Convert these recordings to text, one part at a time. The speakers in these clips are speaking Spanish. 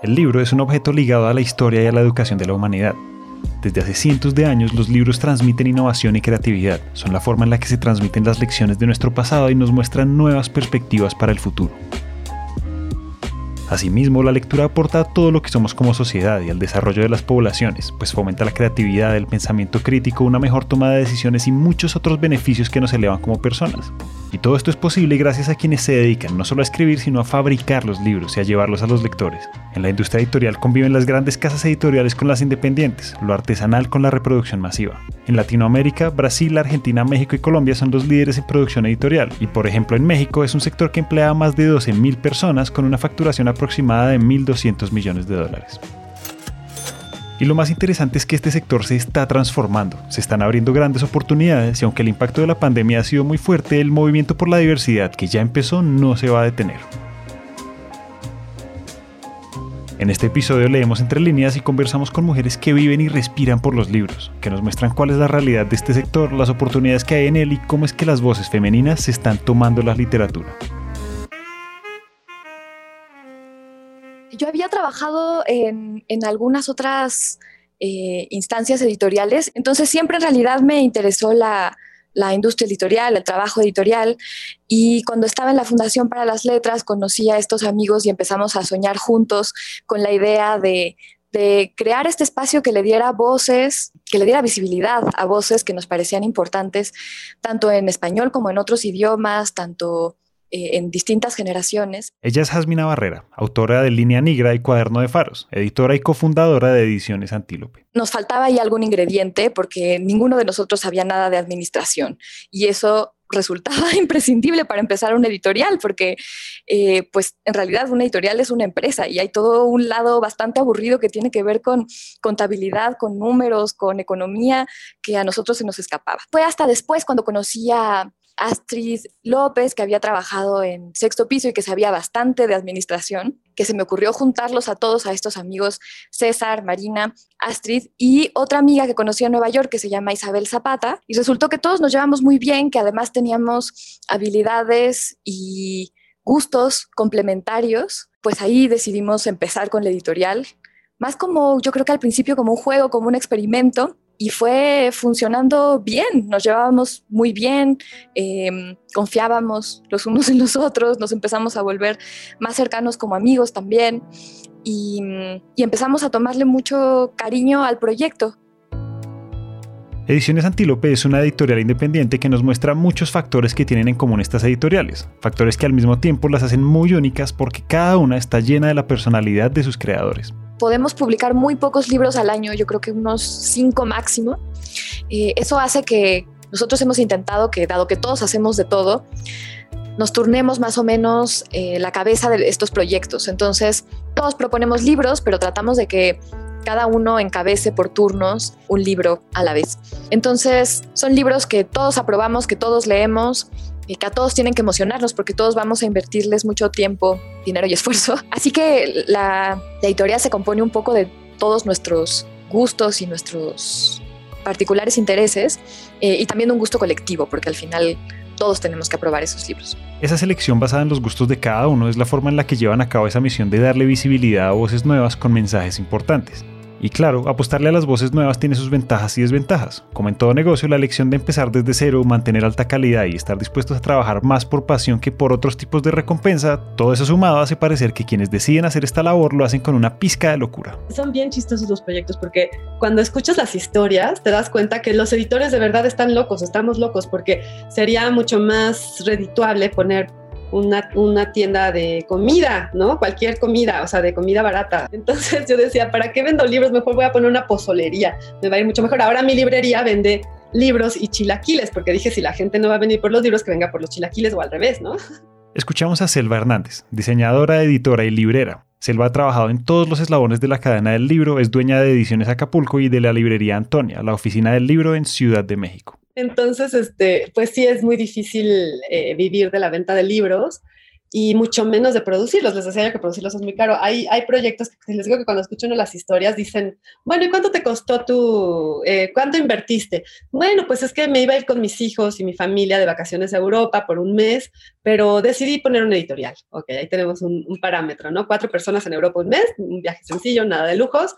El libro es un objeto ligado a la historia y a la educación de la humanidad. Desde hace cientos de años los libros transmiten innovación y creatividad, son la forma en la que se transmiten las lecciones de nuestro pasado y nos muestran nuevas perspectivas para el futuro. Asimismo, la lectura aporta a todo lo que somos como sociedad y al desarrollo de las poblaciones, pues fomenta la creatividad, el pensamiento crítico, una mejor toma de decisiones y muchos otros beneficios que nos elevan como personas. Y todo esto es posible gracias a quienes se dedican no solo a escribir, sino a fabricar los libros y a llevarlos a los lectores. En la industria editorial conviven las grandes casas editoriales con las independientes, lo artesanal con la reproducción masiva. En Latinoamérica, Brasil, Argentina, México y Colombia son los líderes en producción editorial, y por ejemplo en México es un sector que emplea a más de 12.000 personas con una facturación aproximada de 1.200 millones de dólares. Y lo más interesante es que este sector se está transformando, se están abriendo grandes oportunidades y aunque el impacto de la pandemia ha sido muy fuerte, el movimiento por la diversidad que ya empezó no se va a detener. En este episodio leemos entre líneas y conversamos con mujeres que viven y respiran por los libros, que nos muestran cuál es la realidad de este sector, las oportunidades que hay en él y cómo es que las voces femeninas se están tomando la literatura. Yo había trabajado en, algunas otras eh, instancias editoriales, entonces siempre en realidad me interesó la, industria editorial, el trabajo editorial. Y cuando estaba en la Fundación para las Letras, conocí a estos amigos y empezamos a soñar juntos con la idea de, de, crear este espacio que le diera voces, que le diera visibilidad a voces que nos parecían importantes, tanto en español como en otros idiomas, tanto en distintas generaciones. Ella es Jasmina Barrera, autora de Línea Negra y Cuaderno de Faros, editora y cofundadora de Ediciones Antílope. Nos faltaba ahí algún ingrediente porque ninguno de nosotros sabía nada de administración y eso resultaba imprescindible para empezar un editorial, porque eh, pues en realidad una editorial es una empresa y hay todo un lado bastante aburrido que tiene que ver con contabilidad, con números, con economía, que a nosotros se nos escapaba. Fue hasta después cuando conocí a Astrid López, que había trabajado en sexto piso y que sabía bastante de administración, que se me ocurrió juntarlos a todos, a estos amigos, César, Marina, Astrid y otra amiga que conocí en Nueva York que se llama Isabel Zapata. Y resultó que todos nos llevamos muy bien, que además teníamos habilidades y gustos complementarios. Pues ahí decidimos empezar con la editorial, más como yo creo que al principio como un juego, como un experimento y fue funcionando bien, nos llevábamos muy bien, em, confiábamos los unos en los otros, nos empezamos a volver más cercanos como amigos también y, y empezamos a tomarle mucho cariño al proyecto. Ediciones Antílope es una editorial independiente que nos muestra muchos factores que tienen en común estas editoriales, factores que al mismo tiempo las hacen muy únicas porque cada una está llena de la personalidad de sus creadores podemos publicar muy pocos libros al año, yo creo que unos cinco máximo. Eh, eso hace que nosotros hemos intentado que, dado que todos hacemos de todo, nos turnemos más o menos eh, la cabeza de estos proyectos. Entonces, todos proponemos libros, pero tratamos de que cada uno encabece por turnos un libro a la vez. Entonces, son libros que todos aprobamos, que todos leemos que a todos tienen que emocionarnos porque todos vamos a invertirles mucho tiempo, dinero y esfuerzo. Así que la, editorial se compone un poco de todos nuestros gustos y nuestros particulares intereses eh, y también un gusto colectivo, porque al final todos tenemos que aprobar esos libros. Esa selección basada en los gustos de cada uno es la forma en la que llevan a cabo esa misión de darle visibilidad a voces nuevas con mensajes importantes. Y claro, apostarle a las voces nuevas tiene sus ventajas y desventajas. Como en todo negocio, la elección de empezar desde cero, mantener alta calidad y estar dispuestos a trabajar más por pasión que por otros tipos de recompensa, todo eso sumado hace parecer que quienes deciden hacer esta labor lo hacen con una pizca de locura. Son bien chistosos los proyectos porque cuando escuchas las historias te das cuenta que los editores de verdad están locos, estamos locos porque sería mucho más redituable poner una, tienda de comida, ¿no? Cualquier comida, o sea, de comida barata. Entonces yo decía, ¿para qué vendo libros? Mejor voy a poner una pozolería, me va a ir mucho mejor. Ahora mi librería vende libros y chilaquiles, porque dije, si la gente no va a venir por los libros, que venga por los chilaquiles o al revés, ¿no? Escuchamos a Selva Hernández, diseñadora, editora y librera. Selva ha trabajado en todos los eslabones de la cadena del libro, es dueña de Ediciones Acapulco y de la librería Antonia, la oficina del libro en Ciudad de México. Entonces, este, pues sí es muy difícil eh, vivir de la venta de libros y mucho menos de producirlos. Les decía yo que producirlos es muy caro. Hay, hay proyectos que les digo que cuando escucho las historias dicen, bueno, ¿y cuánto te costó tu, eh, cuánto invertiste? Bueno, pues es que me iba a ir con mis hijos y mi familia de vacaciones a Europa por un mes, pero decidí poner un editorial. Ok, ahí tenemos un, un parámetro, ¿no? Cuatro personas en Europa un mes, un viaje sencillo, nada de lujos,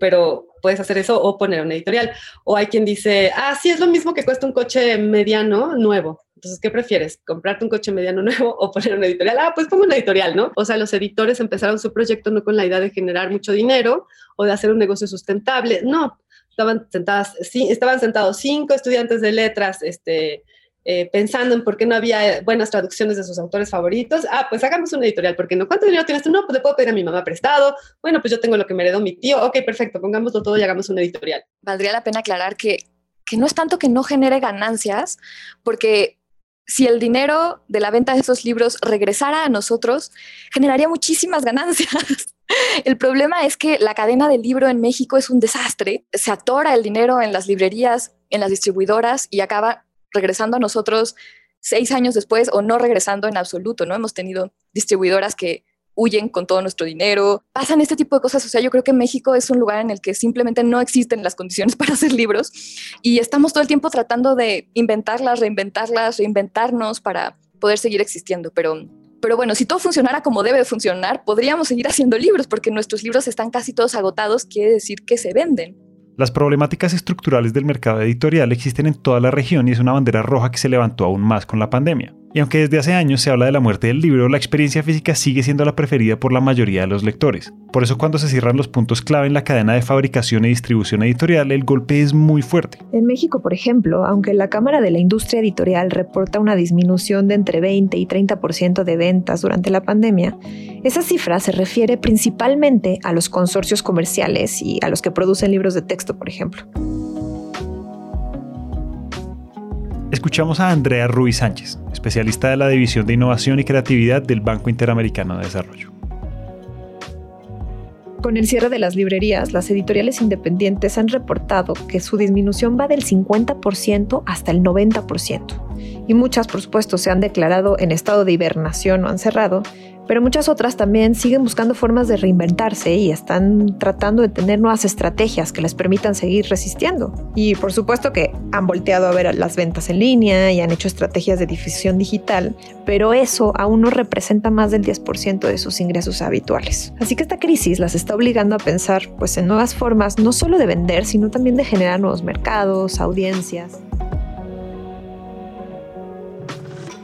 pero puedes hacer eso o poner un editorial. O hay quien dice, ah, sí, es lo mismo que cuesta un coche mediano nuevo. Entonces, ¿qué prefieres? ¿Comprarte un coche mediano nuevo o poner una editorial? Ah, pues pongo una editorial, ¿no? O sea, los editores empezaron su proyecto no con la idea de generar mucho dinero o de hacer un negocio sustentable, no. Estaban, sentadas, sí, estaban sentados cinco estudiantes de letras, este, eh, pensando en por qué no había buenas traducciones de sus autores favoritos. Ah, pues hagamos una editorial, porque no, ¿cuánto dinero tienes? No, pues le puedo pedir a mi mamá prestado. Bueno, pues yo tengo lo que me heredó mi tío. Ok, perfecto, pongámoslo todo y hagamos una editorial. Valdría la pena aclarar que, que no es tanto que no genere ganancias, porque si el dinero de la venta de esos libros regresara a nosotros, generaría muchísimas ganancias. El problema es que la cadena del libro en México es un desastre. Se atora el dinero en las librerías, en las distribuidoras y acaba regresando a nosotros seis años después o no regresando en absoluto, ¿no? Hemos tenido distribuidoras que huyen con todo nuestro dinero, pasan este tipo de cosas. O sea, yo creo que México es un lugar en el que simplemente no existen las condiciones para hacer libros y estamos todo el tiempo tratando de inventarlas, reinventarlas, reinventarnos para poder seguir existiendo. Pero, pero bueno, si todo funcionara como debe funcionar, podríamos seguir haciendo libros porque nuestros libros están casi todos agotados, quiere decir que se venden. Las problemáticas estructurales del mercado editorial existen en toda la región y es una bandera roja que se levantó aún más con la pandemia. Y aunque desde hace años se habla de la muerte del libro, la experiencia física sigue siendo la preferida por la mayoría de los lectores. Por eso cuando se cierran los puntos clave en la cadena de fabricación y distribución editorial, el golpe es muy fuerte. En México, por ejemplo, aunque la Cámara de la Industria Editorial reporta una disminución de entre 20 y 30% de ventas durante la pandemia, esa cifra se refiere principalmente a los consorcios comerciales y a los que producen libros de texto, por ejemplo. Escuchamos a Andrea Ruiz Sánchez, especialista de la División de Innovación y Creatividad del Banco Interamericano de Desarrollo. Con el cierre de las librerías, las editoriales independientes han reportado que su disminución va del 50% hasta el 90%. Y muchas, por supuesto, se han declarado en estado de hibernación o han cerrado, pero muchas otras también siguen buscando formas de reinventarse y están tratando de tener nuevas estrategias que les permitan seguir resistiendo. Y por supuesto que han volteado a ver las ventas en línea y han hecho estrategias de difusión digital, pero eso aún no representa más del 10% de sus ingresos habituales. Así que esta crisis las está obligando a pensar pues en nuevas formas no solo de vender, sino también de generar nuevos mercados, audiencias.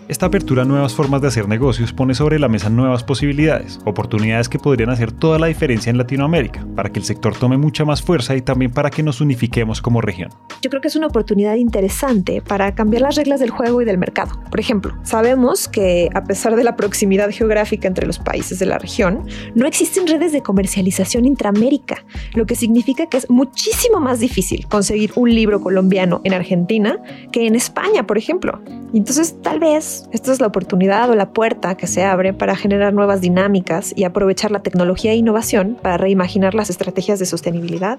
Esta apertura a nuevas formas de hacer negocios pone sobre la mesa nuevas posibilidades, oportunidades que podrían hacer toda la diferencia en Latinoamérica, para que el sector tome mucha más fuerza y también para que nos unifiquemos como región. Yo creo que es una oportunidad interesante para cambiar las reglas del juego y del mercado. Por ejemplo, sabemos que a pesar de la proximidad geográfica entre los países de la región, no existen redes de comercialización intramérica, lo que significa que es muchísimo más difícil conseguir un libro colombiano en Argentina que en España, por ejemplo. Entonces, tal vez esta es la oportunidad o la puerta que se abre para generar nuevas dinámicas y aprovechar la tecnología e innovación para reimaginar las estrategias de sostenibilidad.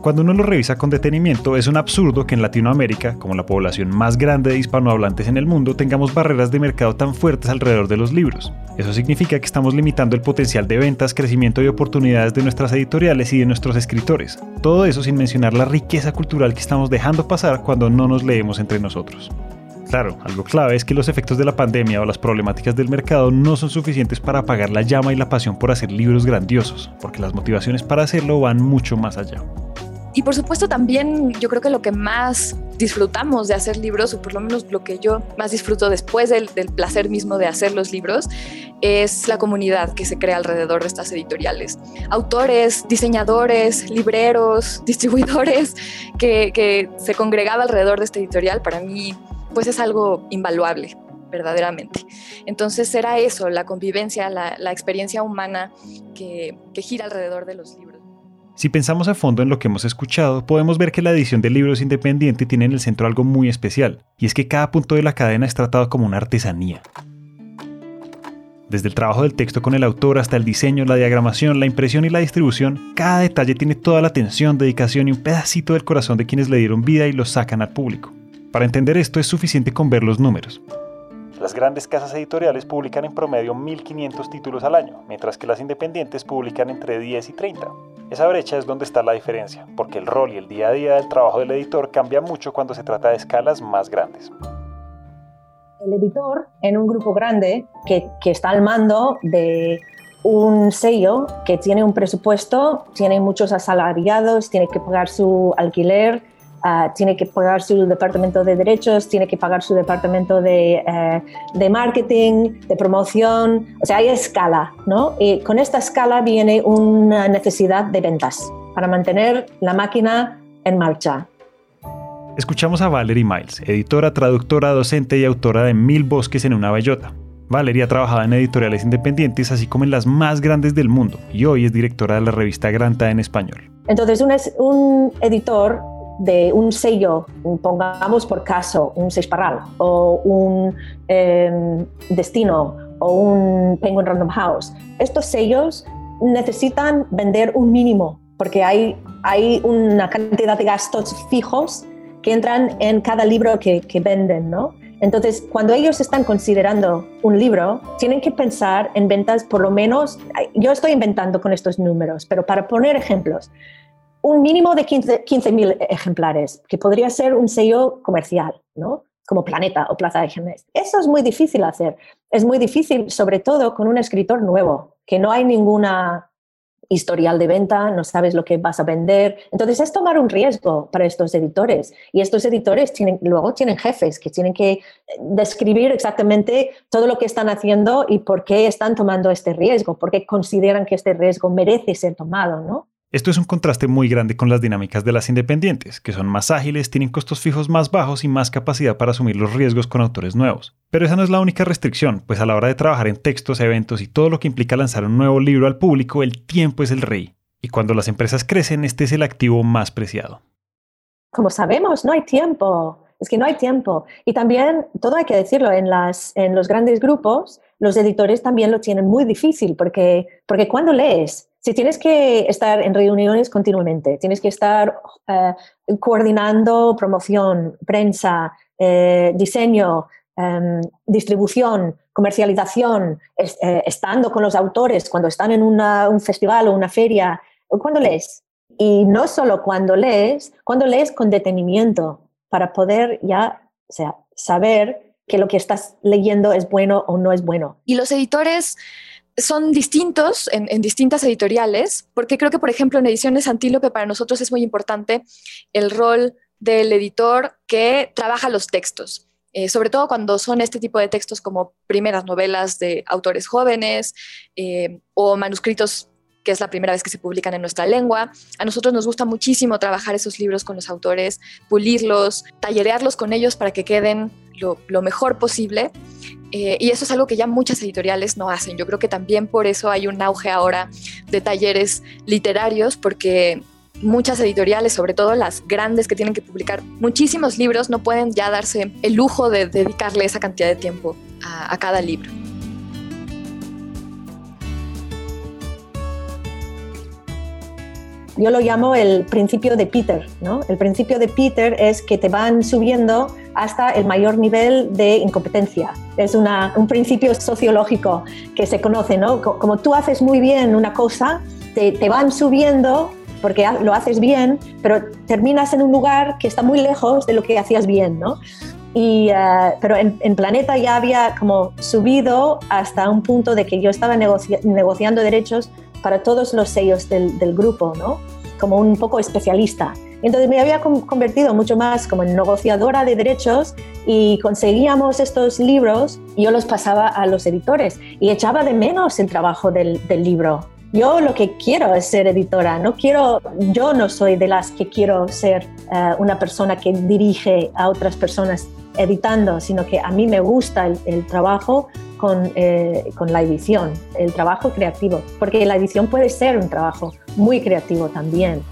Cuando uno lo revisa con detenimiento, es un absurdo que en Latinoamérica, como la población más grande de hispanohablantes en el mundo, tengamos barreras de mercado tan fuertes alrededor de los libros. Eso significa que estamos limitando el potencial de ventas, crecimiento y oportunidades de nuestras editoriales y de nuestros escritores. Todo eso sin mencionar la riqueza cultural que estamos dejando pasar cuando no nos leemos entre nosotros. Claro, algo clave es que los efectos de la pandemia o las problemáticas del mercado no son suficientes para apagar la llama y la pasión por hacer libros grandiosos, porque las motivaciones para hacerlo van mucho más allá. Y por supuesto también yo creo que lo que más disfrutamos de hacer libros, o por lo menos lo que yo más disfruto después del, placer mismo de hacer los libros, es la comunidad que se crea alrededor de estas editoriales. Autores, diseñadores, libreros, distribuidores que, que se congregaba alrededor de esta editorial, para mí pues es algo invaluable verdaderamente. Entonces era eso, la convivencia, la, experiencia humana que, que gira alrededor de los libros. Si pensamos a fondo en lo que hemos escuchado, podemos ver que la edición de libros independiente tiene en el centro algo muy especial, y es que cada punto de la cadena es tratado como una artesanía. Desde el trabajo del texto con el autor hasta el diseño, la diagramación, la impresión y la distribución, cada detalle tiene toda la atención, dedicación y un pedacito del corazón de quienes le dieron vida y lo sacan al público. Para entender esto es suficiente con ver los números. Las grandes casas editoriales publican en promedio 1.500 títulos al año, mientras que las independientes publican entre 10 y 30. Esa brecha es donde está la diferencia, porque el rol y el día a día del trabajo del editor cambia mucho cuando se trata de escalas más grandes el editor en un grupo grande que, que, está al mando de un sello que tiene un presupuesto, tiene muchos asalariados, tiene que pagar su alquiler, uh, tiene que pagar su departamento de derechos, tiene que pagar su departamento de, uh, de, marketing, de promoción, o sea, hay escala, ¿no? Y con esta escala viene una necesidad de ventas para mantener la máquina en marcha. Escuchamos a Valerie Miles, editora, traductora, docente y autora de Mil Bosques en una Bellota. Valerie ha trabajado en editoriales independientes, así como en las más grandes del mundo, y hoy es directora de la revista Granta en español. Entonces, un, un editor de un sello, pongamos por caso un Seixparral o un em, Destino o un Penguin Random House, estos sellos necesitan vender un mínimo porque hay, hay una cantidad de gastos fijos que entran en cada libro que, que venden, ¿no? Entonces, cuando ellos están considerando un libro, tienen que pensar en ventas por lo menos, yo estoy inventando con estos números, pero para poner ejemplos, un mínimo de 15.000 ejemplares, que podría ser un sello comercial, ¿no? como Planeta o Plaza de Genes. Eso es muy difícil hacer. Es muy difícil, sobre todo con un escritor nuevo, que no hay ninguna historial de venta, no sabes lo que vas a vender. Entonces es tomar un riesgo para estos editores. Y estos editores tienen, luego tienen jefes que tienen que eh, describir exactamente todo lo que están haciendo y por qué están tomando este riesgo, por qué consideran que este riesgo merece ser tomado, ¿no? Esto es un contraste muy grande con las dinámicas de las independientes, que son más ágiles, tienen costos fijos más bajos y más capacidad para asumir los riesgos con autores nuevos. Pero esa no es la única restricción, pues a la hora de trabajar en textos, eventos y todo lo que implica lanzar un nuevo libro al público, el tiempo es el rey. Y cuando las empresas crecen, este es el activo más preciado. Como sabemos, no hay tiempo. Es que no hay tiempo. Y también, todo hay que decirlo, en, las, en los grandes grupos, los editores también lo tienen muy difícil, porque, porque cuando lees, si tienes que estar en reuniones continuamente, tienes que estar eh, coordinando promoción, prensa, eh, diseño, em, distribución, comercialización, eh, estando con los autores cuando están en un festival o una feria, cuando lees. Y no solo cuando lees, cuando lees con detenimiento para poder ya sea, saber que lo que estás leyendo es bueno o no es bueno. Y los editores son distintos en, distintas editoriales, porque creo que, por ejemplo, en Ediciones Antílope para nosotros es muy importante el rol del editor que trabaja los textos. Eh, sobre todo cuando son este tipo de textos como primeras novelas de autores jóvenes eh, o manuscritos que es la primera vez que se publican en nuestra lengua. A nosotros nos gusta muchísimo trabajar esos libros con los autores, pulirlos, tallerearlos con ellos para que queden lo, mejor posible. Eh, y eso es algo que ya muchas editoriales no hacen. Yo creo que también por eso hay un auge ahora de talleres literarios, porque muchas editoriales, sobre todo las grandes que tienen que publicar muchísimos libros, no pueden ya darse el lujo de dedicarle esa cantidad de tiempo a cada libro. Yo lo llamo el principio de Peter, ¿no? El principio de Peter es que te van subiendo hasta el mayor nivel de incompetencia. Es una, un principio sociológico que se conoce, ¿no? Como tú haces muy bien una cosa, te, te van subiendo porque lo haces bien, pero terminas en un lugar que está muy lejos de lo que hacías bien, ¿no? Y, eh, pero en, en, Planeta ya había como subido hasta un punto de que yo estaba negociando derechos para todos los sellos del, del grupo, ¿no? como un poco especialista. Entonces me había convertido mucho más como en negociadora de derechos y conseguíamos estos libros y yo los pasaba a los editores y echaba de menos el trabajo del, del libro. Yo lo que quiero es ser editora, no quiero, yo no soy de las que quiero ser uh, una persona que dirige a otras personas editando, sino que a mí me gusta el, el trabajo con, eh, con, la edición, el trabajo creativo, porque la edición puede ser un trabajo muy creativo también.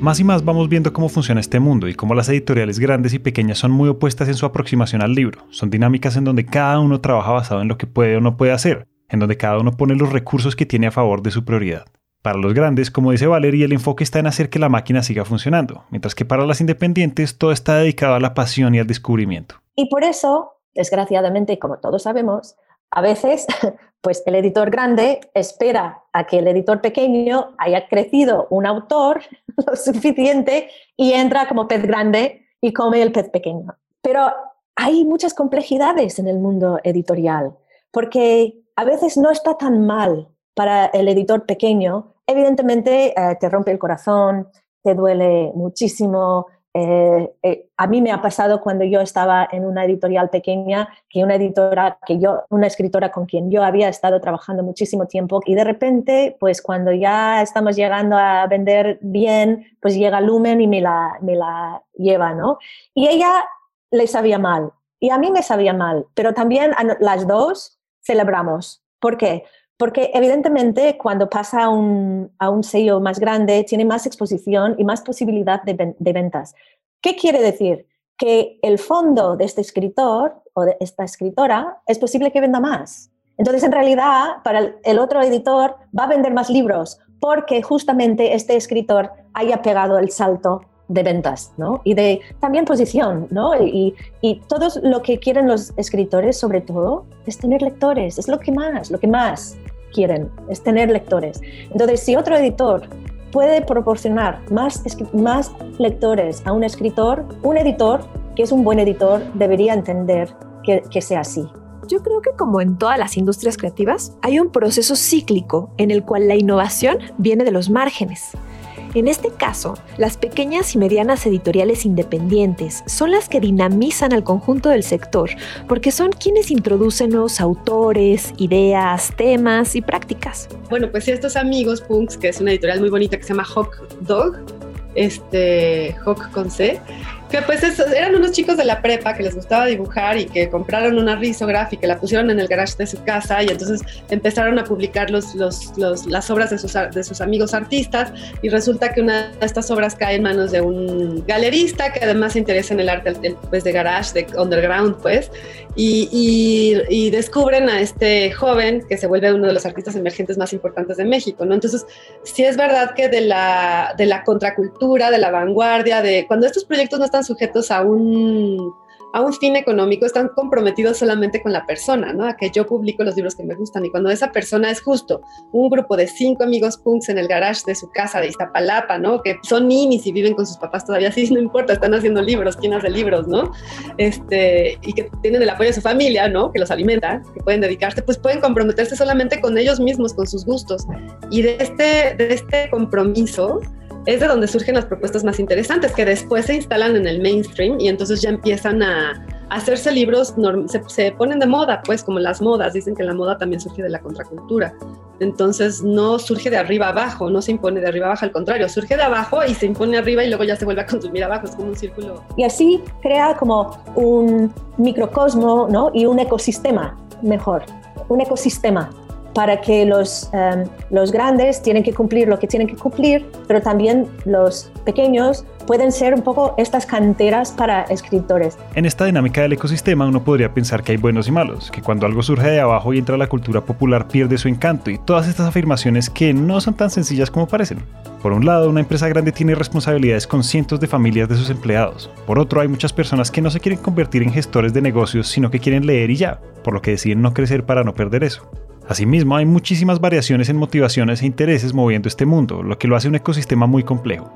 Más y más vamos viendo cómo funciona este mundo y cómo las editoriales grandes y pequeñas son muy opuestas en su aproximación al libro. Son dinámicas en donde cada uno trabaja basado en lo que puede o no puede hacer, en donde cada uno pone los recursos que tiene a favor de su prioridad. Para los grandes, como dice Valerie, el enfoque está en hacer que la máquina siga funcionando, mientras que para las independientes todo está dedicado a la pasión y al descubrimiento. Y por eso, desgraciadamente, como todos sabemos, a veces pues el editor grande espera a que el editor pequeño haya crecido un autor lo suficiente y entra como pez grande y come el pez pequeño. Pero hay muchas complejidades en el mundo editorial, porque a veces no está tan mal para el editor pequeño, evidentemente eh, te rompe el corazón, te duele muchísimo. Eh, eh, a mí me ha pasado cuando yo estaba en una editorial pequeña que una editora, que yo, una escritora con quien yo había estado trabajando muchísimo tiempo y de repente, pues cuando ya estamos llegando a vender bien, pues llega Lumen y me la, me la lleva, ¿no? Y ella le sabía mal y a mí me sabía mal, pero también las dos celebramos. ¿Por qué? Porque evidentemente cuando pasa a un, sello más grande tiene más exposición y más posibilidad de, ventas. ¿Qué quiere decir? Que el fondo de este escritor o de esta escritora es posible que venda más. Entonces, en realidad, para el, otro editor va a vender más libros porque justamente este escritor haya pegado el salto de ventas, ¿no? Y de también posición, ¿no? Y, y, todo lo que quieren los escritores, sobre todo, es tener lectores, es lo que más, lo que más quieren, es tener lectores. Entonces, si otro editor puede proporcionar más, más lectores a un escritor, un editor que es un buen editor debería entender que, que sea así. Yo creo que como en todas las industrias creativas, hay un proceso cíclico en el cual la innovación viene de los márgenes. En este caso, las pequeñas y medianas editoriales independientes son las que dinamizan al conjunto del sector, porque son quienes introducen nuevos autores, ideas, temas y prácticas. Bueno, pues estos amigos Punks, que es una editorial muy bonita que se llama Hawk Dog, este Hawk con C, que pues eran unos chicos de la prepa que les gustaba dibujar y que compraron una risograph y que la pusieron en el garage de su casa y entonces empezaron a publicar los, los, las obras de sus, de sus amigos artistas y resulta que una de estas obras cae en manos de un galerista que además se interesa en el arte pues, de garage, de underground pues, y, y, descubren a este joven que se vuelve uno de los artistas emergentes más importantes de México, ¿no? Entonces, sí es verdad que de la, de la contracultura, de la vanguardia, de cuando estos proyectos no están sujetos a un, a un fin económico, están comprometidos solamente con la persona, ¿no? A que yo publico los libros que me gustan. Y cuando esa persona es justo un grupo de cinco amigos punks en el garage de su casa de Iztapalapa, ¿no? Que son ninis y viven con sus papás todavía, sí, no importa, están haciendo libros, quién hace libros, ¿no? Este, y que tienen el apoyo de su familia, ¿no? Que los alimenta, que pueden dedicarse, pues pueden comprometerse solamente con ellos mismos, con sus gustos. Y de este, de este compromiso, es de donde surgen las propuestas más interesantes, que después se instalan en el mainstream y entonces ya empiezan a, hacerse libros, se, ponen de moda, pues como las modas, dicen que la moda también surge de la contracultura. Entonces no surge de arriba abajo, no se impone de arriba abajo, al contrario, surge de abajo y se impone arriba y luego ya se vuelve a consumir abajo, es como un círculo. Y así crea como un microcosmo ¿no? y un ecosistema mejor, un ecosistema para que los, em, los grandes tienen que cumplir lo que tienen que cumplir, pero también los pequeños pueden ser un poco estas canteras para escritores. En esta dinámica del ecosistema uno podría pensar que hay buenos y malos, que cuando algo surge de abajo y entra a la cultura popular pierde su encanto y todas estas afirmaciones que no son tan sencillas como parecen. Por un lado, una empresa grande tiene responsabilidades con cientos de familias de sus empleados. Por otro, hay muchas personas que no se quieren convertir en gestores de negocios, sino que quieren leer y ya, por lo que deciden no crecer para no perder eso. Asimismo, hay muchísimas variaciones en motivaciones e intereses moviendo este mundo, lo que lo hace un ecosistema muy complejo.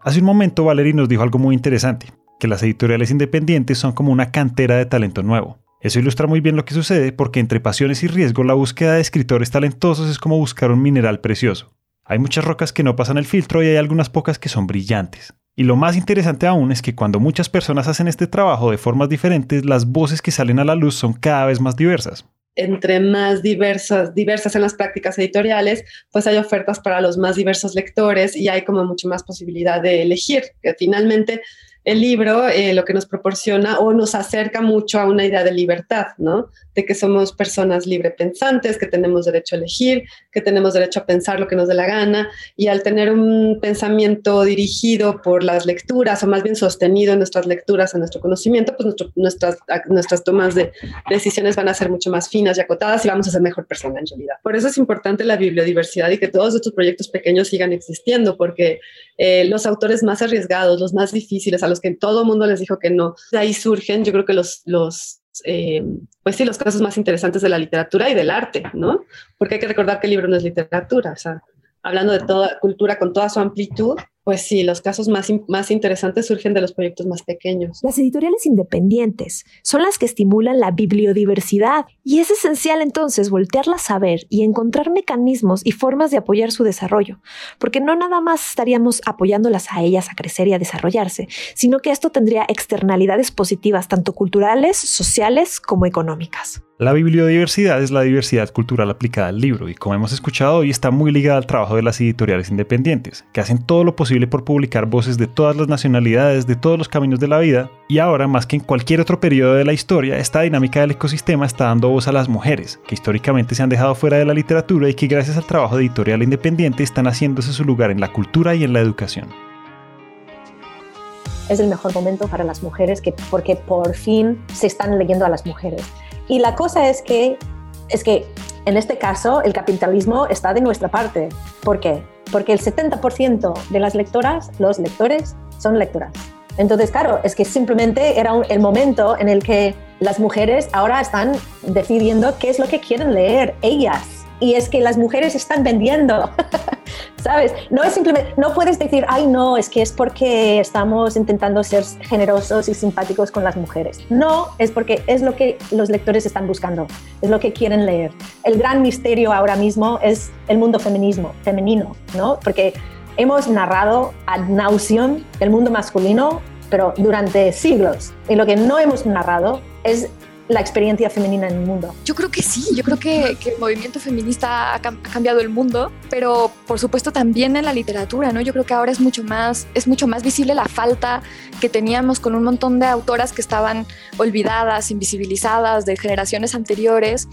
Hace un momento Valerie nos dijo algo muy interesante, que las editoriales independientes son como una cantera de talento nuevo. Eso ilustra muy bien lo que sucede porque entre pasiones y riesgo la búsqueda de escritores talentosos es como buscar un mineral precioso. Hay muchas rocas que no pasan el filtro y hay algunas pocas que son brillantes. Y lo más interesante aún es que cuando muchas personas hacen este trabajo de formas diferentes, las voces que salen a la luz son cada vez más diversas entre más diversas, diversas en las prácticas editoriales, pues hay ofertas para los más diversos lectores y hay como mucho más posibilidad de elegir, que finalmente el libro eh, lo que nos proporciona o nos acerca mucho a una idea de libertad, ¿no? De que somos personas librepensantes, que tenemos derecho a elegir, que tenemos derecho a pensar lo que nos dé la gana y al tener un pensamiento dirigido por las lecturas o más bien sostenido en nuestras lecturas, en nuestro conocimiento, pues nuestras, nuestras tomas de decisiones van a ser mucho más finas y acotadas y vamos a ser mejor persona en realidad. Por eso es importante la bibliodiversidad y que todos estos proyectos pequeños sigan existiendo porque eh, los autores más arriesgados, los más difíciles, a los que todo el mundo les dijo que no, de ahí surgen, yo creo que los, los eh, pues sí, los casos más interesantes de la literatura y del arte, ¿no? Porque hay que recordar que el libro no es literatura, o sea, hablando de toda cultura con toda su amplitud, pues sí, los casos más, más interesantes surgen de los proyectos más pequeños. Las editoriales independientes son las que estimulan la bibliodiversidad y es esencial entonces voltearlas a ver y encontrar mecanismos y formas de apoyar su desarrollo, porque no nada más estaríamos apoyándolas a ellas a crecer y a desarrollarse, sino que esto tendría externalidades positivas tanto culturales, sociales como económicas. La bibliodiversidad es la diversidad cultural aplicada al libro y como hemos escuchado hoy está muy ligada al trabajo de las editoriales independientes, que hacen todo lo posible por publicar voces de todas las nacionalidades, de todos los caminos de la vida, y ahora más que en cualquier otro periodo de la historia, esta dinámica del ecosistema está dando voz a las mujeres, que históricamente se han dejado fuera de la literatura y que gracias al trabajo de editorial independiente están haciéndose su lugar en la cultura y en la educación es el mejor momento para las mujeres que, porque por fin se están leyendo a las mujeres. Y la cosa es que, es que en este caso el capitalismo está de nuestra parte. ¿Por qué? Porque el 70% de las lectoras, los lectores, son lectoras. Entonces, claro, es que simplemente era el momento en el que las mujeres ahora están decidiendo qué es lo que quieren leer ellas y es que las mujeres están vendiendo, ¿sabes? No es simplemente, no puedes decir, ay, no, es que es porque estamos intentando ser generosos y simpáticos con las mujeres. No, es porque es lo que los lectores están buscando, es lo que quieren leer. El gran misterio ahora mismo es el mundo feminismo, femenino, ¿no? Porque hemos narrado ad nauseum el mundo masculino, pero durante siglos. Y lo que no hemos narrado es la experiencia femenina en el mundo. Yo creo que sí, yo creo que, el movimiento feminista ha, cambiado el mundo, pero por supuesto también en la literatura, ¿no? Yo creo que ahora es mucho más, es mucho más visible la falta que teníamos con un montón de autoras que estaban olvidadas, invisibilizadas de generaciones anteriores.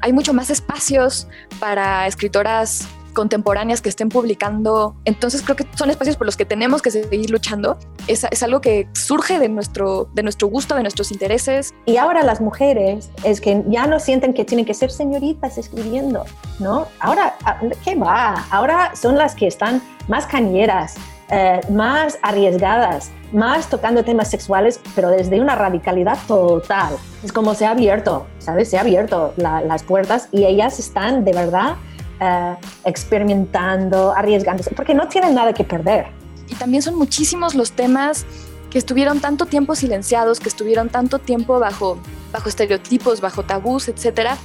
Hay mucho más espacios para escritoras contemporáneas que estén publicando. Entonces creo que son espacios por los que tenemos que seguir luchando. Es, algo que surge de nuestro, de nuestro gusto, de nuestros intereses. Y ahora las mujeres es que ya no sienten que tienen que ser señoritas escribiendo, ¿no? Ahora, ¿qué va? Ahora son las que están más cañeras, eh, más arriesgadas, más tocando temas sexuales, pero desde una radicalidad total. Es como se ha abierto, ¿sabes? Se ha abierto las puertas y ellas están de verdad eh, experimentando, arriesgándose, porque no tienen nada que perder. Y también son muchísimos los temas que estuvieron tanto tiempo silenciados, que estuvieron tanto tiempo bajo, bajo estereotipos, bajo tabús, etcétera,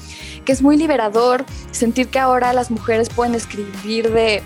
que es muy liberador sentir que ahora las mujeres pueden escribir de,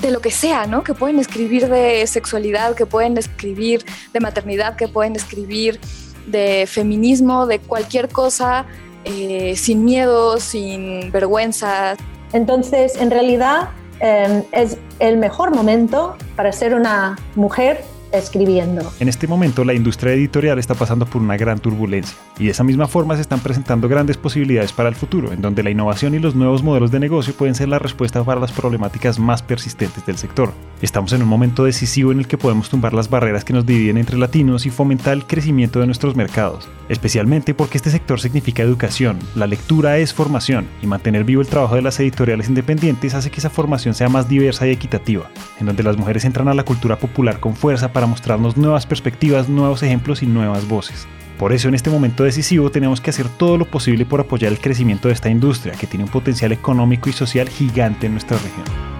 de lo que sea, ¿no? Que pueden escribir de sexualidad, que pueden escribir de maternidad, que pueden escribir de feminismo, de cualquier cosa, eh, sin miedo, sin vergüenza, entonces, en realidad, em, es el mejor momento para ser una mujer escribiendo. En este momento la industria editorial está pasando por una gran turbulencia y de esa misma forma se están presentando grandes posibilidades para el futuro, en donde la innovación y los nuevos modelos de negocio pueden ser la respuesta para las problemáticas más persistentes del sector. Estamos en un momento decisivo en el que podemos tumbar las barreras que nos dividen entre latinos y fomentar el crecimiento de nuestros mercados, especialmente porque este sector significa educación, la lectura es formación y mantener vivo el trabajo de las editoriales independientes hace que esa formación sea más diversa y equitativa, en donde las mujeres entran a la cultura popular con fuerza para para mostrarnos nuevas perspectivas, nuevos ejemplos y nuevas voces. Por eso en este momento decisivo tenemos que hacer todo lo posible por apoyar el crecimiento de esta industria que tiene un potencial económico y social gigante en nuestra región.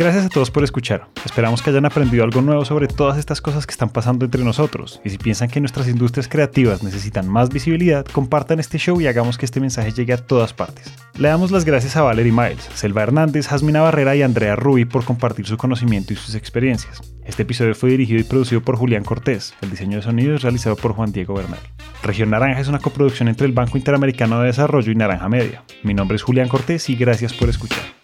Gracias a todos por escuchar. Esperamos que hayan aprendido algo nuevo sobre todas estas cosas que están pasando entre nosotros. Y si piensan que nuestras industrias creativas necesitan más visibilidad, compartan este show y hagamos que este mensaje llegue a todas partes. Le damos las gracias a Valerie Miles, Selva Hernández, Jasmina Barrera y Andrea Rui por compartir su conocimiento y sus experiencias. Este episodio fue dirigido y producido por Julián Cortés. El diseño de sonido es realizado por Juan Diego Bernal. Región Naranja es una coproducción entre el Banco Interamericano de Desarrollo y Naranja Media. Mi nombre es Julián Cortés y gracias por escuchar.